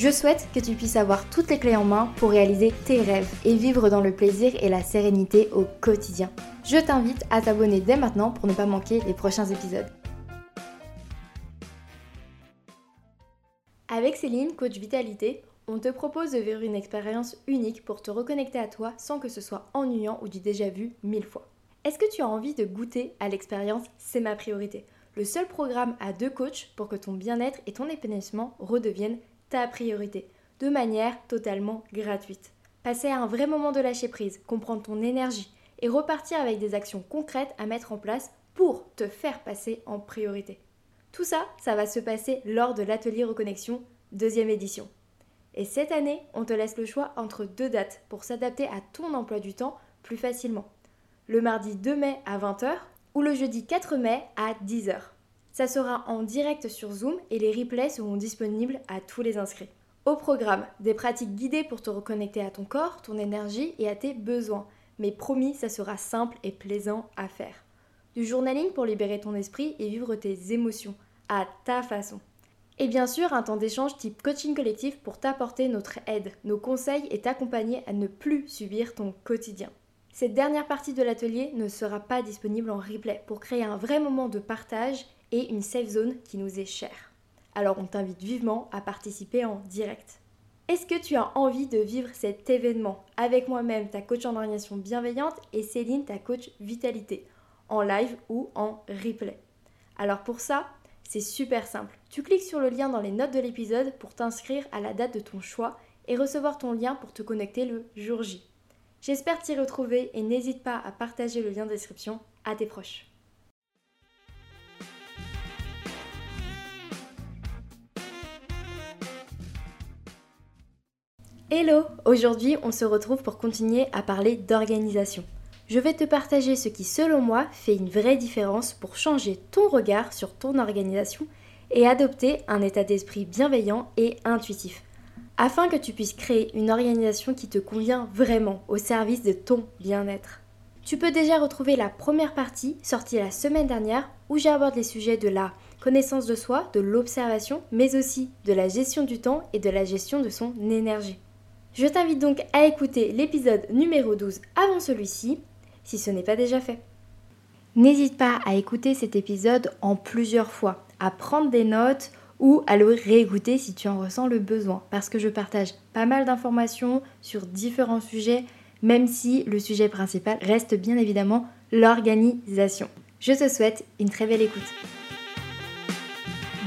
Je souhaite que tu puisses avoir toutes les clés en main pour réaliser tes rêves et vivre dans le plaisir et la sérénité au quotidien. Je t'invite à t'abonner dès maintenant pour ne pas manquer les prochains épisodes. Avec Céline, coach vitalité, on te propose de vivre une expérience unique pour te reconnecter à toi sans que ce soit ennuyant ou du déjà vu mille fois. Est-ce que tu as envie de goûter à l'expérience C'est ma priorité Le seul programme à deux coachs pour que ton bien-être et ton épanouissement redeviennent ta priorité, de manière totalement gratuite. Passer à un vrai moment de lâcher prise, comprendre ton énergie et repartir avec des actions concrètes à mettre en place pour te faire passer en priorité. Tout ça, ça va se passer lors de l'atelier Reconnexion deuxième édition. Et cette année, on te laisse le choix entre deux dates pour s'adapter à ton emploi du temps plus facilement. Le mardi 2 mai à 20h ou le jeudi 4 mai à 10h. Ça sera en direct sur Zoom et les replays seront disponibles à tous les inscrits. Au programme, des pratiques guidées pour te reconnecter à ton corps, ton énergie et à tes besoins. Mais promis, ça sera simple et plaisant à faire. Du journaling pour libérer ton esprit et vivre tes émotions à ta façon. Et bien sûr, un temps d'échange type coaching collectif pour t'apporter notre aide, nos conseils et t'accompagner à ne plus subir ton quotidien. Cette dernière partie de l'atelier ne sera pas disponible en replay pour créer un vrai moment de partage et une safe zone qui nous est chère. Alors on t'invite vivement à participer en direct. Est-ce que tu as envie de vivre cet événement avec moi-même, ta coach en organisation bienveillante, et Céline, ta coach vitalité, en live ou en replay? Alors pour ça, c'est super simple. Tu cliques sur le lien dans les notes de l'épisode pour t'inscrire à la date de ton choix et recevoir ton lien pour te connecter le jour J. J'espère t'y retrouver et n'hésite pas à partager le lien de description à tes proches. Hello Aujourd'hui, on se retrouve pour continuer à parler d'organisation. Je vais te partager ce qui, selon moi, fait une vraie différence pour changer ton regard sur ton organisation et adopter un état d'esprit bienveillant et intuitif, afin que tu puisses créer une organisation qui te convient vraiment au service de ton bien-être. Tu peux déjà retrouver la première partie sortie la semaine dernière où j'aborde les sujets de la connaissance de soi, de l'observation, mais aussi de la gestion du temps et de la gestion de son énergie. Je t'invite donc à écouter l'épisode numéro 12 avant celui-ci, si ce n'est pas déjà fait. N'hésite pas à écouter cet épisode en plusieurs fois, à prendre des notes ou à le réécouter si tu en ressens le besoin, parce que je partage pas mal d'informations sur différents sujets, même si le sujet principal reste bien évidemment l'organisation. Je te souhaite une très belle écoute.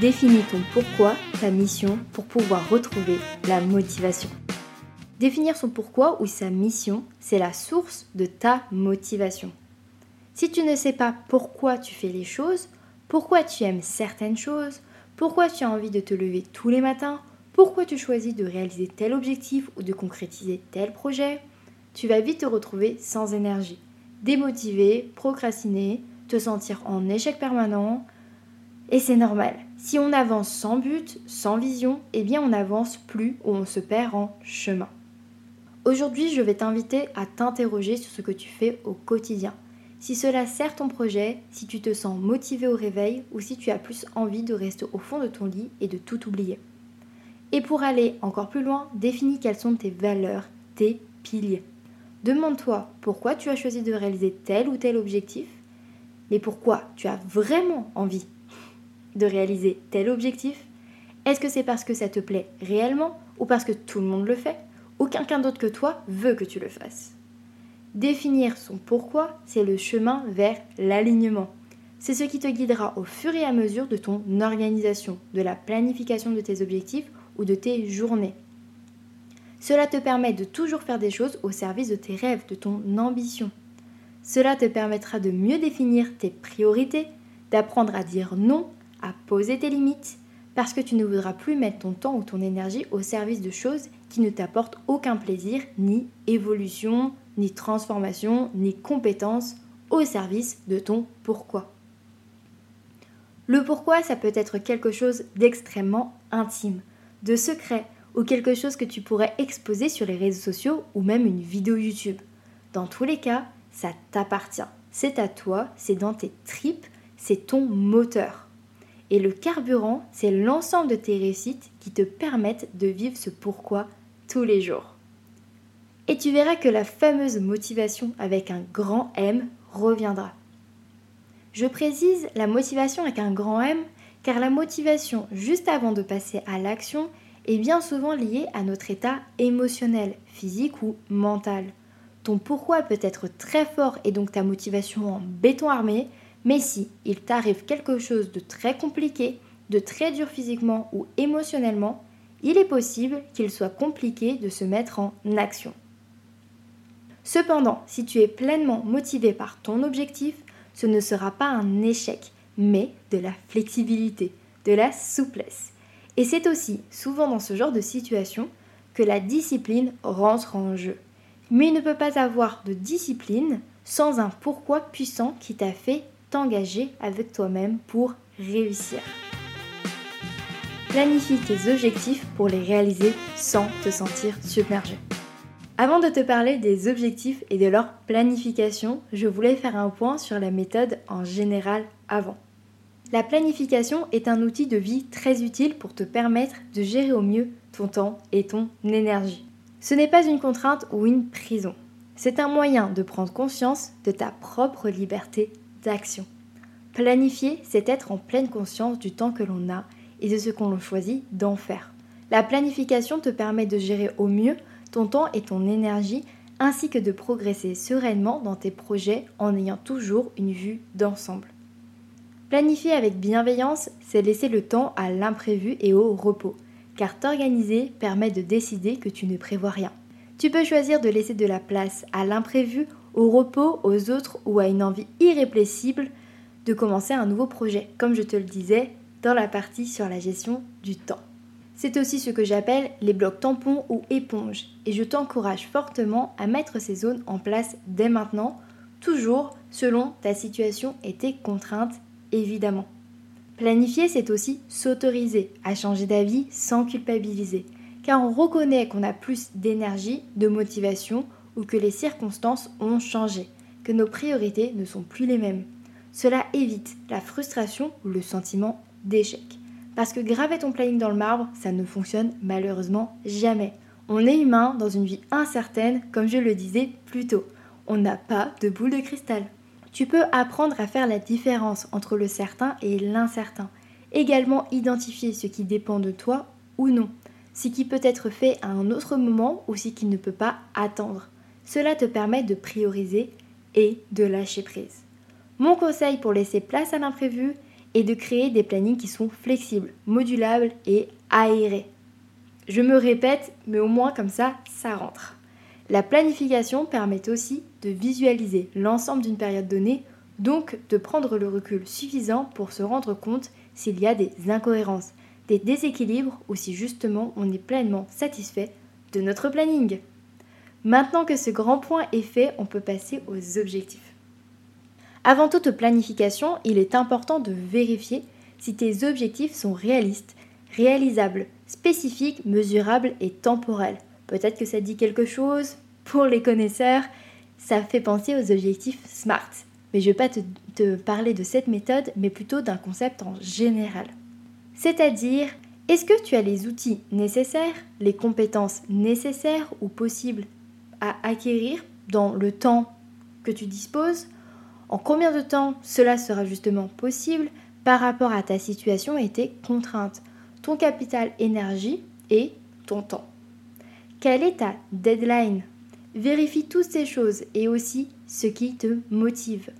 Définis ton pourquoi, ta mission, pour pouvoir retrouver la motivation. Définir son pourquoi ou sa mission, c'est la source de ta motivation. Si tu ne sais pas pourquoi tu fais les choses, pourquoi tu aimes certaines choses, pourquoi tu as envie de te lever tous les matins, pourquoi tu choisis de réaliser tel objectif ou de concrétiser tel projet, tu vas vite te retrouver sans énergie, démotivé, procrastiner, te sentir en échec permanent. Et c'est normal. Si on avance sans but, sans vision, eh bien on n'avance plus ou on se perd en chemin. Aujourd'hui, je vais t'inviter à t'interroger sur ce que tu fais au quotidien. Si cela sert ton projet, si tu te sens motivé au réveil ou si tu as plus envie de rester au fond de ton lit et de tout oublier. Et pour aller encore plus loin, définis quelles sont tes valeurs, tes piliers. Demande-toi pourquoi tu as choisi de réaliser tel ou tel objectif, mais pourquoi tu as vraiment envie de réaliser tel objectif. Est-ce que c'est parce que ça te plaît réellement ou parce que tout le monde le fait? Aucun d'autre que toi veut que tu le fasses. Définir son pourquoi, c'est le chemin vers l'alignement. C'est ce qui te guidera au fur et à mesure de ton organisation, de la planification de tes objectifs ou de tes journées. Cela te permet de toujours faire des choses au service de tes rêves, de ton ambition. Cela te permettra de mieux définir tes priorités, d'apprendre à dire non, à poser tes limites, parce que tu ne voudras plus mettre ton temps ou ton énergie au service de choses ne t'apportent aucun plaisir, ni évolution, ni transformation, ni compétence au service de ton pourquoi. Le pourquoi, ça peut être quelque chose d'extrêmement intime, de secret, ou quelque chose que tu pourrais exposer sur les réseaux sociaux ou même une vidéo YouTube. Dans tous les cas, ça t'appartient. C'est à toi, c'est dans tes tripes, c'est ton moteur. Et le carburant, c'est l'ensemble de tes réussites qui te permettent de vivre ce pourquoi les jours. Et tu verras que la fameuse motivation avec un grand M reviendra. Je précise la motivation avec un grand M car la motivation juste avant de passer à l'action est bien souvent liée à notre état émotionnel, physique ou mental. Ton pourquoi peut être très fort et donc ta motivation en béton armé, mais si il t'arrive quelque chose de très compliqué, de très dur physiquement ou émotionnellement, il est possible qu'il soit compliqué de se mettre en action. Cependant, si tu es pleinement motivé par ton objectif, ce ne sera pas un échec, mais de la flexibilité, de la souplesse. Et c'est aussi souvent dans ce genre de situation que la discipline rentre en jeu. Mais il ne peut pas avoir de discipline sans un pourquoi puissant qui t'a fait t'engager avec toi-même pour réussir. Planifie tes objectifs pour les réaliser sans te sentir submergé. Avant de te parler des objectifs et de leur planification, je voulais faire un point sur la méthode en général avant. La planification est un outil de vie très utile pour te permettre de gérer au mieux ton temps et ton énergie. Ce n'est pas une contrainte ou une prison. C'est un moyen de prendre conscience de ta propre liberté d'action. Planifier, c'est être en pleine conscience du temps que l'on a et de ce qu'on choisit d'en faire. La planification te permet de gérer au mieux ton temps et ton énergie ainsi que de progresser sereinement dans tes projets en ayant toujours une vue d'ensemble. Planifier avec bienveillance, c'est laisser le temps à l'imprévu et au repos, car t'organiser permet de décider que tu ne prévois rien. Tu peux choisir de laisser de la place à l'imprévu, au repos, aux autres ou à une envie irrépressible de commencer un nouveau projet, comme je te le disais dans la partie sur la gestion du temps. C'est aussi ce que j'appelle les blocs tampons ou éponges, et je t'encourage fortement à mettre ces zones en place dès maintenant, toujours selon ta situation et tes contraintes évidemment. Planifier, c'est aussi s'autoriser à changer d'avis sans culpabiliser, car on reconnaît qu'on a plus d'énergie, de motivation ou que les circonstances ont changé, que nos priorités ne sont plus les mêmes. Cela évite la frustration ou le sentiment d'échec. Parce que graver ton planning dans le marbre, ça ne fonctionne malheureusement jamais. On est humain dans une vie incertaine, comme je le disais plus tôt. On n'a pas de boule de cristal. Tu peux apprendre à faire la différence entre le certain et l'incertain. Également identifier ce qui dépend de toi ou non. Ce qui peut être fait à un autre moment ou ce qui ne peut pas attendre. Cela te permet de prioriser et de lâcher prise. Mon conseil pour laisser place à l'imprévu est de créer des plannings qui sont flexibles, modulables et aérés. Je me répète, mais au moins comme ça, ça rentre. La planification permet aussi de visualiser l'ensemble d'une période donnée, donc de prendre le recul suffisant pour se rendre compte s'il y a des incohérences, des déséquilibres ou si justement on est pleinement satisfait de notre planning. Maintenant que ce grand point est fait, on peut passer aux objectifs. Avant toute planification, il est important de vérifier si tes objectifs sont réalistes, réalisables, spécifiques, mesurables et temporels. Peut-être que ça dit quelque chose. Pour les connaisseurs, ça fait penser aux objectifs SMART. Mais je ne vais pas te, parler de cette méthode, mais plutôt d'un concept en général. C'est-à-dire, est-ce que tu as les outils nécessaires, les compétences nécessaires ou possibles à acquérir dans le temps que tu disposes En combien de temps cela sera justement possible par rapport à ta situation et tes contraintes, ton capital énergie et ton temps? Quelle est ta deadline? Vérifie toutes ces choses et aussi ce qui te motive.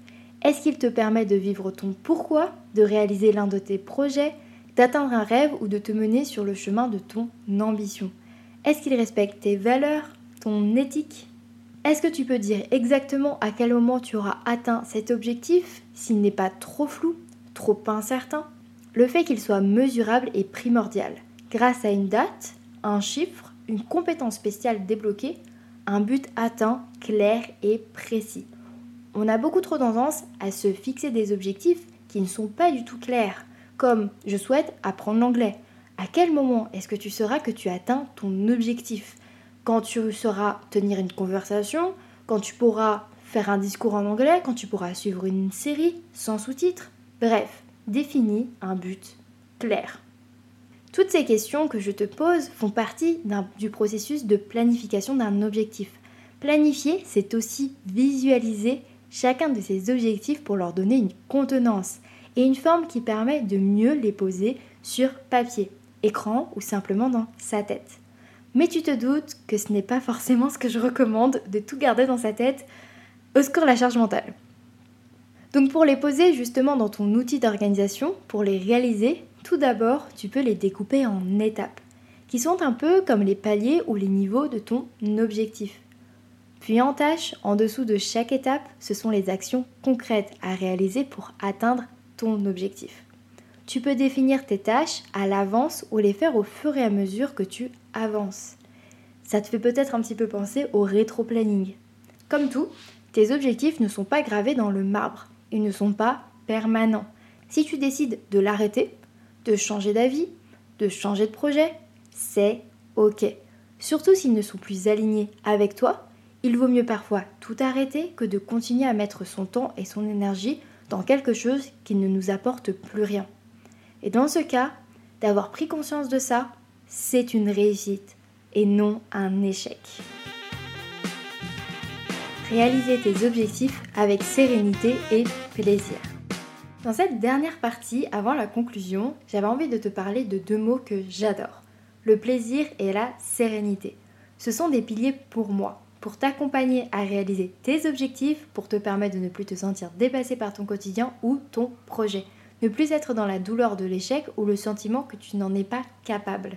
Est-ce qu'il te permet de vivre ton pourquoi, de réaliser l'un de tes projets, d'atteindre un rêve ou de te mener sur le chemin de ton ambition? Est-ce qu'il respecte tes valeurs, ton éthique? Est-ce que tu peux dire exactement à quel moment tu auras atteint cet objectif s'il n'est pas trop flou, trop incertain? Le fait qu'il soit mesurable est primordial. Grâce à une date, un chiffre, une compétence spéciale débloquée, un but atteint, clair et précis. On a beaucoup trop tendance à se fixer des objectifs qui ne sont pas du tout clairs. comme je souhaite apprendre l'anglais. À quel moment est-ce que tu sauras que tu atteins ton objectif? Quand tu sauras tenir une conversation, quand tu pourras faire un discours en anglais, quand tu pourras suivre une série sans sous-titres. Bref, définis un but clair. Toutes ces questions que je te pose font partie du processus de planification d'un objectif. Planifier, c'est aussi visualiser chacun de ces objectifs pour leur donner une contenance et une forme qui permet de mieux les poser sur papier, écran ou simplement dans sa tête. Mais tu te doutes que ce n'est pas forcément ce que je recommande de tout garder dans sa tête. Au secours la charge mentale. Donc pour les poser justement dans ton outil d'organisation, pour les réaliser, tout d'abord tu peux les découper en étapes, qui sont un peu comme les paliers ou les niveaux de ton objectif. Puis en tâche, en dessous de chaque étape, ce sont les actions concrètes à réaliser pour atteindre ton objectif. Tu peux définir tes tâches à l'avance ou les faire au fur et à mesure que tu avances. Ça te fait peut-être un petit peu penser au rétro-planning. Comme tout, tes objectifs ne sont pas gravés dans le marbre, ils ne sont pas permanents. Si tu décides de l'arrêter, de changer d'avis, de changer de projet, c'est ok. Surtout s'ils ne sont plus alignés avec toi, il vaut mieux parfois tout arrêter que de continuer à mettre son temps et son énergie dans quelque chose qui ne nous apporte plus rien. Et dans ce cas, d'avoir pris conscience de ça, c'est une réussite et non un échec. Réaliser tes objectifs avec sérénité et plaisir. Dans cette dernière partie, avant la conclusion, j'avais envie de te parler de deux mots que j'adore. Le plaisir et la sérénité. Ce sont des piliers pour moi, pour t'accompagner à réaliser tes objectifs, pour te permettre de ne plus te sentir dépassé par ton quotidien ou ton projet. Ne plus être dans la douleur de l'échec ou le sentiment que tu n'en es pas capable.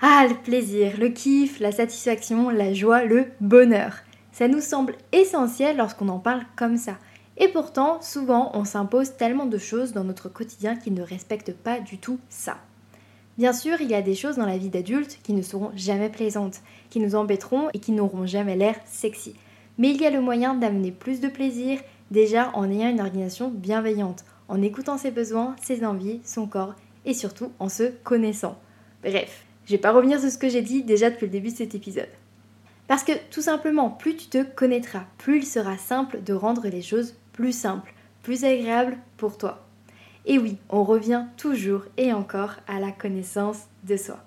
Ah, le plaisir, le kiff, la satisfaction, la joie, le bonheur. Ça nous semble essentiel lorsqu'on en parle comme ça. Et pourtant, souvent, on s'impose tellement de choses dans notre quotidien qui ne respectent pas du tout ça. Bien sûr, il y a des choses dans la vie d'adulte qui ne seront jamais plaisantes, qui nous embêteront et qui n'auront jamais l'air sexy. Mais il y a le moyen d'amener plus de plaisir déjà en ayant une organisation bienveillante, en écoutant ses besoins, ses envies, son corps et surtout en se connaissant. Bref, je vais pas revenir sur ce que j'ai dit déjà depuis le début de cet épisode. Parce que tout simplement, plus tu te connaîtras, plus il sera simple de rendre les choses plus simples, plus agréables pour toi. Et oui, on revient toujours et encore à la connaissance de soi.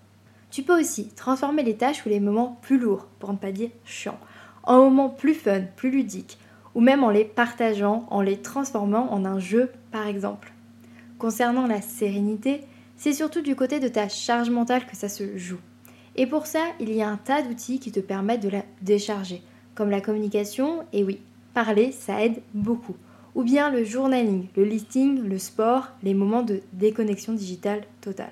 Tu peux aussi transformer les tâches ou les moments plus lourds, pour ne pas dire chiants, en moments plus fun, plus ludiques, ou même en les partageant, en les transformant en un jeu par exemple. Concernant la sérénité, c'est surtout du côté de ta charge mentale que ça se joue. Et pour ça, il y a un tas d'outils qui te permettent de la décharger, comme la communication, et oui, parler, ça aide beaucoup. Ou bien le journaling, le listing, le sport, les moments de déconnexion digitale totale.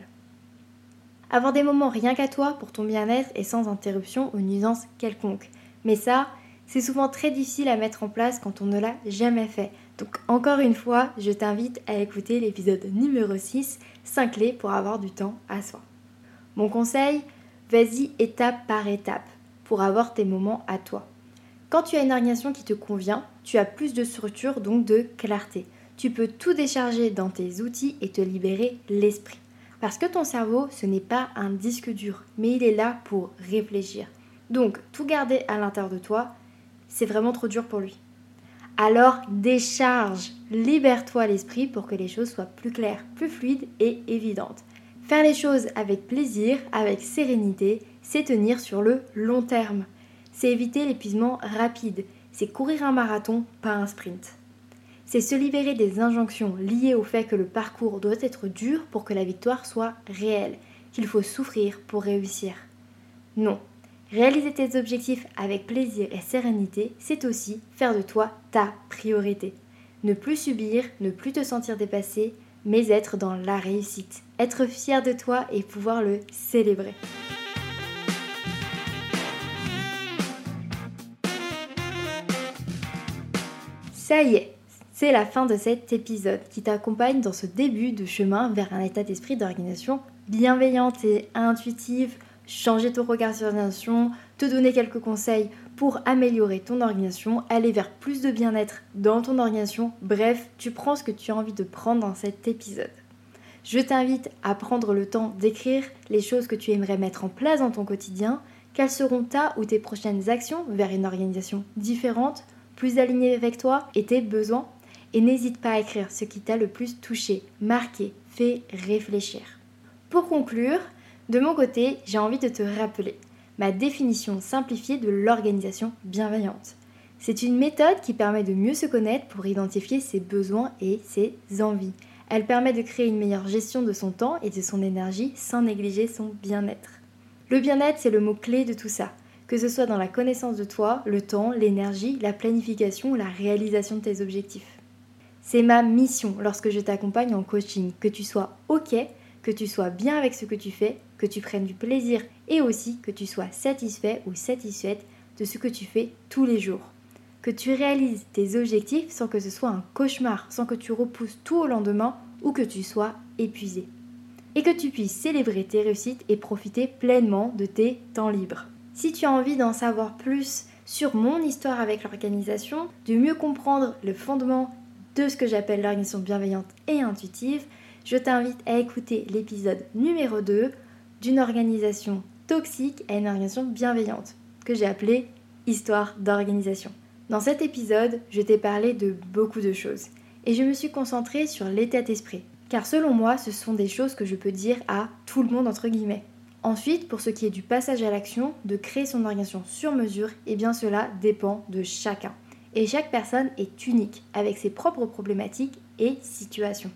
Avoir des moments rien qu'à toi pour ton bien-être et sans interruption ou nuisance quelconque. Mais ça, c'est souvent très difficile à mettre en place quand on ne l'a jamais fait. Donc encore une fois, je t'invite à écouter l'épisode numéro 6, 5 clés pour avoir du temps à soi. Mon conseil, vas-y étape par étape pour avoir tes moments à toi. Quand tu as une organisation qui te convient, tu as plus de structure, donc de clarté. Tu peux tout décharger dans tes outils et te libérer l'esprit. Parce que ton cerveau, ce n'est pas un disque dur, mais il est là pour réfléchir. Donc, tout garder à l'intérieur de toi, c'est vraiment trop dur pour lui. Alors décharge, libère-toi l'esprit pour que les choses soient plus claires, plus fluides et évidentes. Faire les choses avec plaisir, avec sérénité, c'est tenir sur le long terme. C'est éviter l'épuisement rapide. C'est courir un marathon, pas un sprint. C'est se libérer des injonctions liées au fait que le parcours doit être dur pour que la victoire soit réelle, qu'il faut souffrir pour réussir. Non. Réaliser tes objectifs avec plaisir et sérénité, c'est aussi faire de toi ta priorité. Ne plus subir, ne plus te sentir dépassé, mais être dans la réussite, être fier de toi et pouvoir le célébrer. Ça y est, c'est la fin de cet épisode qui t'accompagne dans ce début de chemin vers un état d'esprit d'organisation bienveillante et intuitive, changer ton regard sur l'organisation, te donner quelques conseils pour améliorer ton organisation, aller vers plus de bien-être dans ton organisation. Bref, tu prends ce que tu as envie de prendre dans cet épisode. Je t'invite à prendre le temps d'écrire les choses que tu aimerais mettre en place dans ton quotidien, quelles seront ta ou tes prochaines actions vers une organisation différente, plus alignée avec toi et tes besoins, et n'hésite pas à écrire ce qui t'a le plus touché, marqué, fait réfléchir. Pour conclure, de mon côté, j'ai envie de te rappeler ma définition simplifiée de l'organisation bienveillante. C'est une méthode qui permet de mieux se connaître pour identifier ses besoins et ses envies. Elle permet de créer une meilleure gestion de son temps et de son énergie sans négliger son bien-être. Le bien-être, c'est le mot-clé de tout ça, que ce soit dans la connaissance de toi, le temps, l'énergie, la planification ou la réalisation de tes objectifs. C'est ma mission lorsque je t'accompagne en coaching, que tu sois OK, que tu sois bien avec ce que tu fais, que tu prennes du plaisir et aussi que tu sois satisfait ou satisfaite de ce que tu fais tous les jours. Que tu réalises tes objectifs sans que ce soit un cauchemar, sans que tu repousses tout au lendemain ou que tu sois épuisé. Et que tu puisses célébrer tes réussites et profiter pleinement de tes temps libres. Si tu as envie d'en savoir plus sur mon histoire avec l'organisation, de mieux comprendre le fondement de ce que j'appelle l'organisation bienveillante et intuitive, je t'invite à écouter l'épisode numéro 2 d'une organisation toxique à une organisation bienveillante, que j'ai appelé Histoire d'organisation. Dans cet épisode, je t'ai parlé de beaucoup de choses et je me suis concentrée sur l'état d'esprit, car selon moi, ce sont des choses que je peux dire à tout le monde entre guillemets. Ensuite, pour ce qui est du passage à l'action, de créer son organisation sur mesure, eh bien cela dépend de chacun et chaque personne est unique avec ses propres problématiques et situations.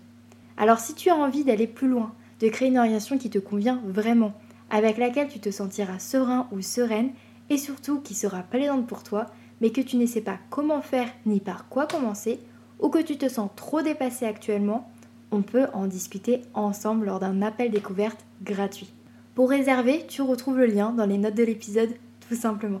Alors si tu as envie d'aller plus loin, de créer une orientation qui te convient vraiment, avec laquelle tu te sentiras serein ou sereine et surtout qui sera plaisante pour toi, mais que tu ne sais pas comment faire ni par quoi commencer, ou que tu te sens trop dépassé actuellement, on peut en discuter ensemble lors d'un appel découverte gratuit. Pour réserver, tu retrouves le lien dans les notes de l'épisode tout simplement.